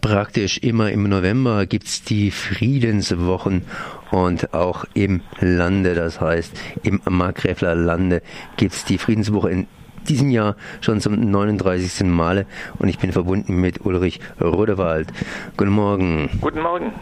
Praktisch immer im November gibt es die Friedenswochen und auch im Lande, das heißt im Markgräfler Lande gibt es die Friedenswoche in diesem Jahr schon zum 39. Male und ich bin verbunden mit Ulrich Rodewald. Guten Morgen. Guten Morgen.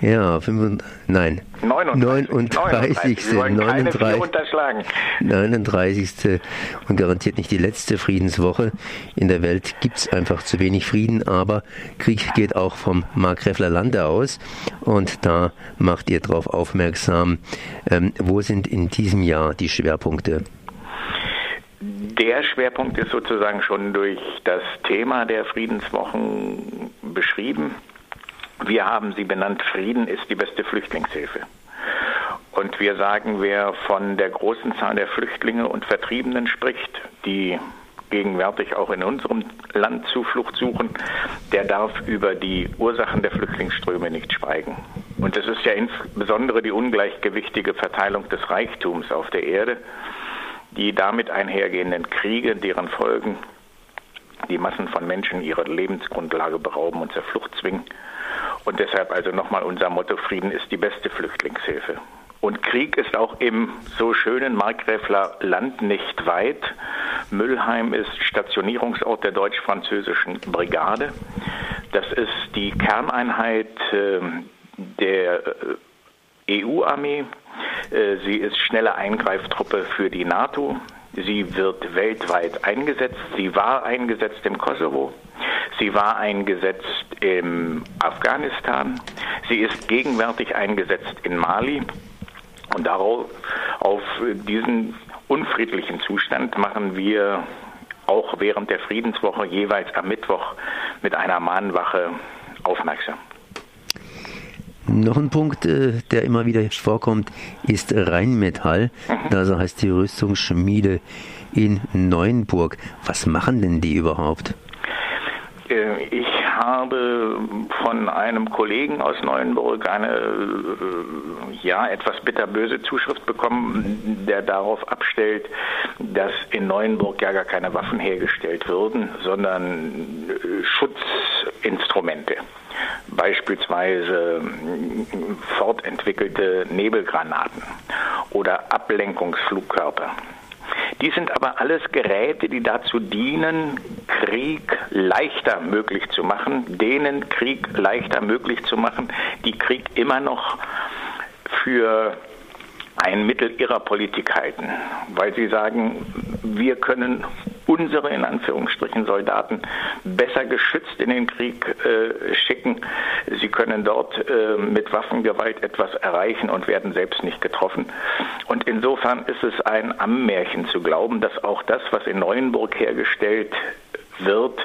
Ja, 5, nein, 39. 39. 39. unterschlagen. 39. und garantiert nicht die letzte Friedenswoche. In der Welt gibt es einfach zu wenig Frieden, aber Krieg geht auch vom Markgräfler Lande aus und da macht ihr darauf aufmerksam. Ähm, wo sind in diesem Jahr die Schwerpunkte? Der Schwerpunkt ist sozusagen schon durch das Thema der Friedenswochen beschrieben. Wir haben sie benannt, Frieden ist die beste Flüchtlingshilfe. Und wir sagen, wer von der großen Zahl der Flüchtlinge und Vertriebenen spricht, die gegenwärtig auch in unserem Land Zuflucht suchen, der darf über die Ursachen der Flüchtlingsströme nicht schweigen. Und es ist ja insbesondere die ungleichgewichtige Verteilung des Reichtums auf der Erde, die damit einhergehenden Kriege, deren Folgen die Massen von Menschen ihre Lebensgrundlage berauben und zur Flucht zwingen und deshalb also nochmal unser Motto, Frieden ist die beste Flüchtlingshilfe. Und Krieg ist auch im so schönen Markgräfler Land nicht weit. Müllheim ist Stationierungsort der deutsch-französischen Brigade. Das ist die Kerneinheit ähm, der äh, EU-Armee. Äh, sie ist schnelle Eingreiftruppe für die NATO. Sie wird weltweit eingesetzt. Sie war eingesetzt im Kosovo. Sie war eingesetzt im Afghanistan. Sie ist gegenwärtig eingesetzt in Mali. Und darauf, auf diesen unfriedlichen Zustand machen wir auch während der Friedenswoche jeweils am Mittwoch mit einer Mahnwache aufmerksam. Noch ein Punkt, äh, der immer wieder vorkommt, ist Rheinmetall. Mhm. Das heißt die Rüstungsschmiede in Neuenburg. Was machen denn die überhaupt? Äh, ich habe von einem Kollegen aus Neuenburg eine äh, ja etwas bitterböse Zuschrift bekommen, der darauf abstellt, dass in Neuenburg ja gar keine Waffen hergestellt würden, sondern Schutzinstrumente beispielsweise fortentwickelte Nebelgranaten oder Ablenkungsflugkörper. Die sind aber alles Geräte, die dazu dienen, Krieg leichter möglich zu machen, denen Krieg leichter möglich zu machen, die Krieg immer noch für ein Mittel ihrer Politik halten, weil sie sagen, wir können unsere in Anführungsstrichen Soldaten besser geschützt in den Krieg äh, schicken. Sie können dort äh, mit Waffengewalt etwas erreichen und werden selbst nicht getroffen. Und insofern ist es ein Ammärchen zu glauben, dass auch das, was in Neuenburg hergestellt wird,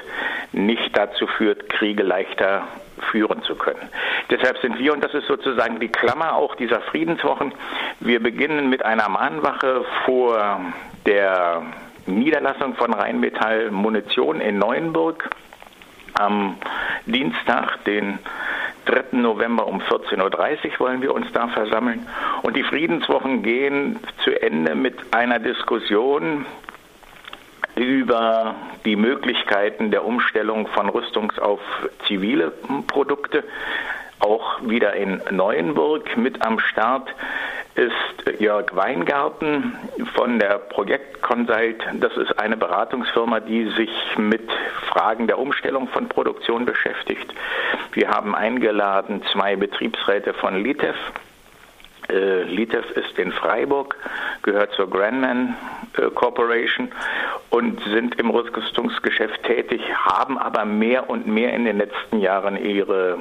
nicht dazu führt, Kriege leichter führen zu können. Deshalb sind wir, und das ist sozusagen die Klammer auch dieser Friedenswochen, wir beginnen mit einer Mahnwache vor der Niederlassung von Rheinmetall Munition in Neuenburg am Dienstag, den 3. November um 14.30 Uhr wollen wir uns da versammeln. Und die Friedenswochen gehen zu Ende mit einer Diskussion über die Möglichkeiten der Umstellung von Rüstungs- auf zivile Produkte. Auch wieder in Neuenburg mit am Start ist Jörg Weingarten von der Projekt Consult. Das ist eine Beratungsfirma, die sich mit Fragen der Umstellung von Produktion beschäftigt. Wir haben eingeladen zwei Betriebsräte von Litev. Äh, Litev ist in Freiburg, gehört zur Grandman äh, Corporation und sind im Rüstungsgeschäft tätig, haben aber mehr und mehr in den letzten Jahren ihre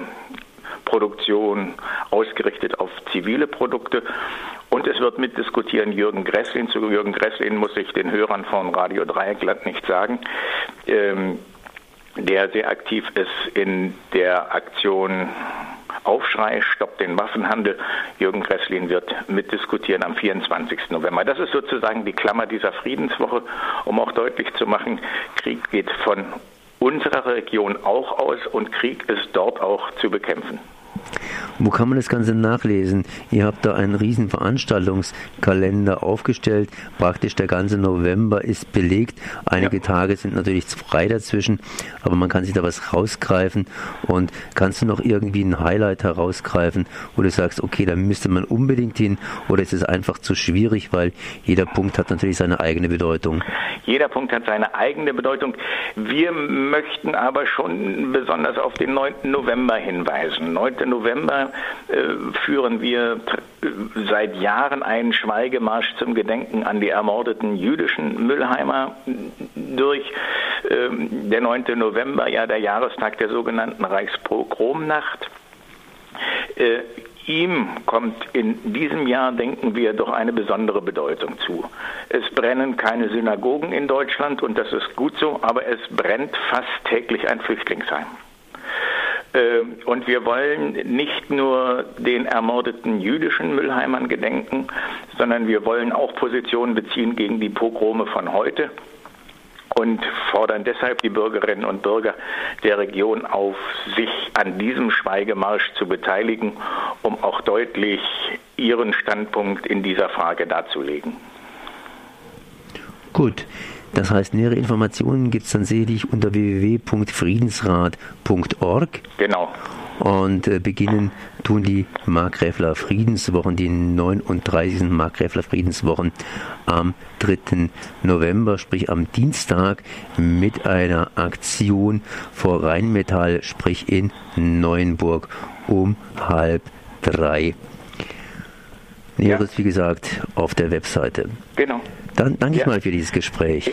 Produktion ausgerichtet auf zivile Produkte. Und es wird mitdiskutieren Jürgen Gresslin. Zu Jürgen Gresslin muss ich den Hörern von Radio Dreieckland nicht sagen. Ähm, der sehr aktiv ist in der Aktion Aufschrei, stoppt den Waffenhandel. Jürgen Gresslin wird mitdiskutieren am 24. November. Das ist sozusagen die Klammer dieser Friedenswoche, um auch deutlich zu machen, Krieg geht von unserer Region auch aus und Krieg ist dort auch zu bekämpfen. Wo kann man das Ganze nachlesen? Ihr habt da einen riesen Veranstaltungskalender aufgestellt. Praktisch der ganze November ist belegt. Einige ja. Tage sind natürlich frei dazwischen, aber man kann sich da was rausgreifen. Und kannst du noch irgendwie ein Highlight herausgreifen, wo du sagst, okay, da müsste man unbedingt hin oder ist es einfach zu schwierig, weil jeder Punkt hat natürlich seine eigene Bedeutung? Jeder Punkt hat seine eigene Bedeutung. Wir möchten aber schon besonders auf den 9. November hinweisen. 9. November äh, führen wir seit Jahren einen Schweigemarsch zum Gedenken an die ermordeten jüdischen Müllheimer durch. Ähm, der 9. November, ja der Jahrestag der sogenannten Reichspogromnacht. Äh, ihm kommt in diesem Jahr, denken wir, doch eine besondere Bedeutung zu. Es brennen keine Synagogen in Deutschland und das ist gut so, aber es brennt fast täglich ein Flüchtlingsheim. Ähm, und wir wollen nicht nur den ermordeten jüdischen Müllheimern gedenken, sondern wir wollen auch Positionen beziehen gegen die Pogrome von heute und fordern deshalb die Bürgerinnen und Bürger der Region auf, sich an diesem Schweigemarsch zu beteiligen, um auch deutlich ihren Standpunkt in dieser Frage darzulegen. Gut. Das heißt, nähere Informationen gibt es dann selig unter www.friedensrat.org. Genau. Und äh, beginnen tun die Markgräfler Friedenswochen, die 39. Markgräfler Friedenswochen am 3. November, sprich am Dienstag, mit einer Aktion vor Rheinmetall, sprich in Neuenburg um halb drei. Näheres, ja. wie gesagt, auf der Webseite. Genau. Dann danke ja. ich mal für dieses Gespräch.